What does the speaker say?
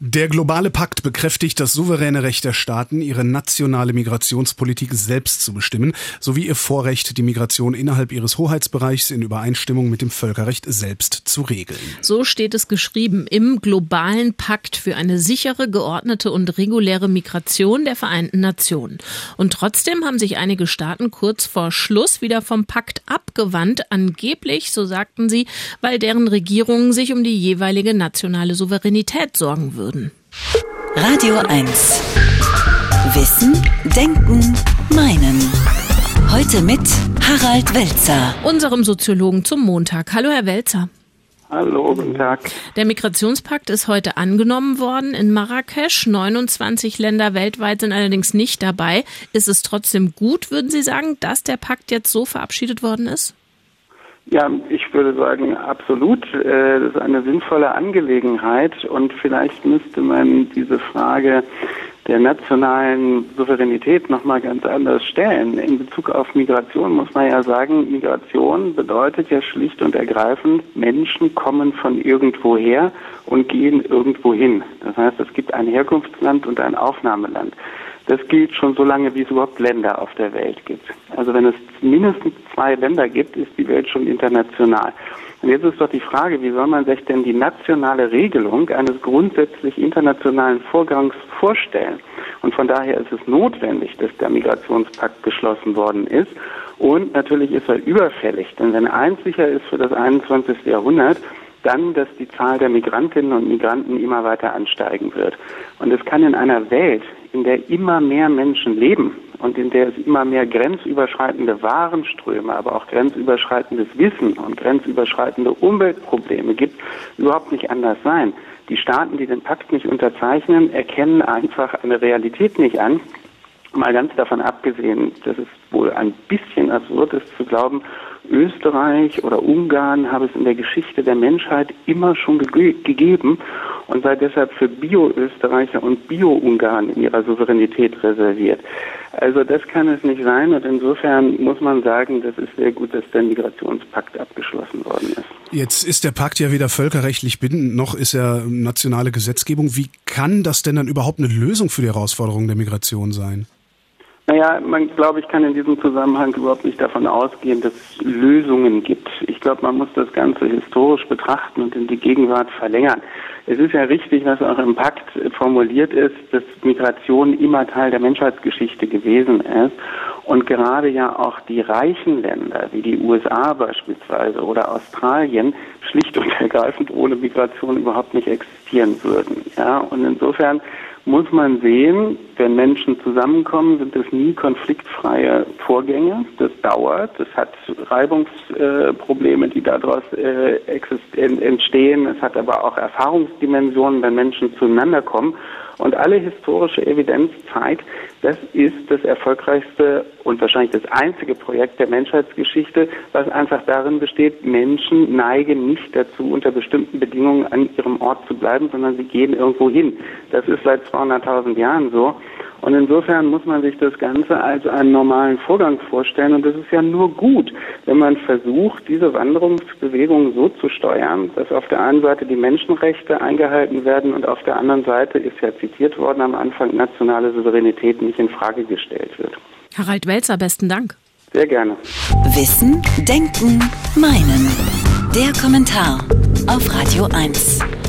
Der globale Pakt bekräftigt das souveräne Recht der Staaten, ihre nationale Migrationspolitik selbst zu bestimmen, sowie ihr Vorrecht, die Migration innerhalb ihres Hoheitsbereichs in Übereinstimmung mit dem Völkerrecht selbst zu regeln. So steht es geschrieben im globalen Pakt für eine sichere, geordnete und reguläre Migration der Vereinten Nationen. Und trotzdem haben sich einige Staaten kurz vor Schluss wieder vom Pakt abgewandt, angeblich, so sagten sie, weil deren Regierungen sich um die jeweilige nationale Souveränität sorgen würden würden. Radio 1. Wissen, Denken, Meinen. Heute mit Harald Welzer. Unserem Soziologen zum Montag. Hallo, Herr Welzer. Hallo, guten Tag. Der Migrationspakt ist heute angenommen worden in Marrakesch. 29 Länder weltweit sind allerdings nicht dabei. Ist es trotzdem gut, würden Sie sagen, dass der Pakt jetzt so verabschiedet worden ist? Ja, ich würde sagen, absolut. Äh, das ist eine sinnvolle Angelegenheit und vielleicht müsste man diese Frage der nationalen Souveränität nochmal ganz anders stellen. In Bezug auf Migration muss man ja sagen, Migration bedeutet ja schlicht und ergreifend, Menschen kommen von irgendwoher und gehen irgendwo hin. Das heißt, es gibt ein Herkunftsland und ein Aufnahmeland. Das gilt schon so lange, wie es überhaupt Länder auf der Welt gibt. Also wenn es mindestens zwei Länder gibt, ist die Welt schon international. Und jetzt ist doch die Frage, wie soll man sich denn die nationale Regelung eines grundsätzlich internationalen Vorgangs vorstellen? Und von daher ist es notwendig, dass der Migrationspakt geschlossen worden ist. Und natürlich ist er überfällig, denn wenn eins sicher ist für das 21. Jahrhundert, dann, dass die Zahl der Migrantinnen und Migranten immer weiter ansteigen wird. Und es kann in einer Welt, in der immer mehr Menschen leben und in der es immer mehr grenzüberschreitende Warenströme, aber auch grenzüberschreitendes Wissen und grenzüberschreitende Umweltprobleme gibt, überhaupt nicht anders sein. Die Staaten, die den Pakt nicht unterzeichnen, erkennen einfach eine Realität nicht an. Mal ganz davon abgesehen, dass es wohl ein bisschen absurd ist zu glauben, Österreich oder Ungarn habe es in der Geschichte der Menschheit immer schon ge gegeben und sei deshalb für Bio-Österreicher und Bio-Ungarn in ihrer Souveränität reserviert. Also das kann es nicht sein und insofern muss man sagen, das ist sehr gut, dass der Migrationspakt abgeschlossen worden ist. Jetzt ist der Pakt ja weder völkerrechtlich bindend noch ist er nationale Gesetzgebung. Wie kann das denn dann überhaupt eine Lösung für die Herausforderungen der Migration sein? Naja, man glaube ich kann in diesem Zusammenhang überhaupt nicht davon ausgehen, dass es Lösungen gibt. Ich glaube, man muss das Ganze historisch betrachten und in die Gegenwart verlängern. Es ist ja richtig, was auch im Pakt formuliert ist, dass Migration immer Teil der Menschheitsgeschichte gewesen ist und gerade ja auch die reichen Länder wie die USA beispielsweise oder Australien schlicht und ergreifend ohne Migration überhaupt nicht existieren würden. Ja, und insofern muss man sehen, wenn Menschen zusammenkommen, sind es nie konfliktfreie Vorgänge. Das dauert. Es hat Reibungsprobleme, die daraus äh, entstehen. Es hat aber auch Erfahrungsdimensionen, wenn Menschen zueinander kommen. Und alle historische Evidenz zeigt, das ist das erfolgreichste und wahrscheinlich das einzige Projekt der Menschheitsgeschichte, was einfach darin besteht, Menschen neigen nicht dazu, unter bestimmten Bedingungen an ihrem Ort zu bleiben, sondern sie gehen irgendwo hin. Das ist seit 200.000 Jahren so. Und insofern muss man sich das Ganze als einen normalen Vorgang vorstellen. Und das ist ja nur gut, wenn man versucht, diese Wanderungsbewegung so zu steuern, dass auf der einen Seite die Menschenrechte eingehalten werden und auf der anderen Seite ist ja zitiert worden am Anfang, nationale Souveränität nicht in Frage gestellt wird. Harald Welzer, besten Dank. Sehr gerne. Wissen, Denken, Meinen. Der Kommentar auf Radio 1.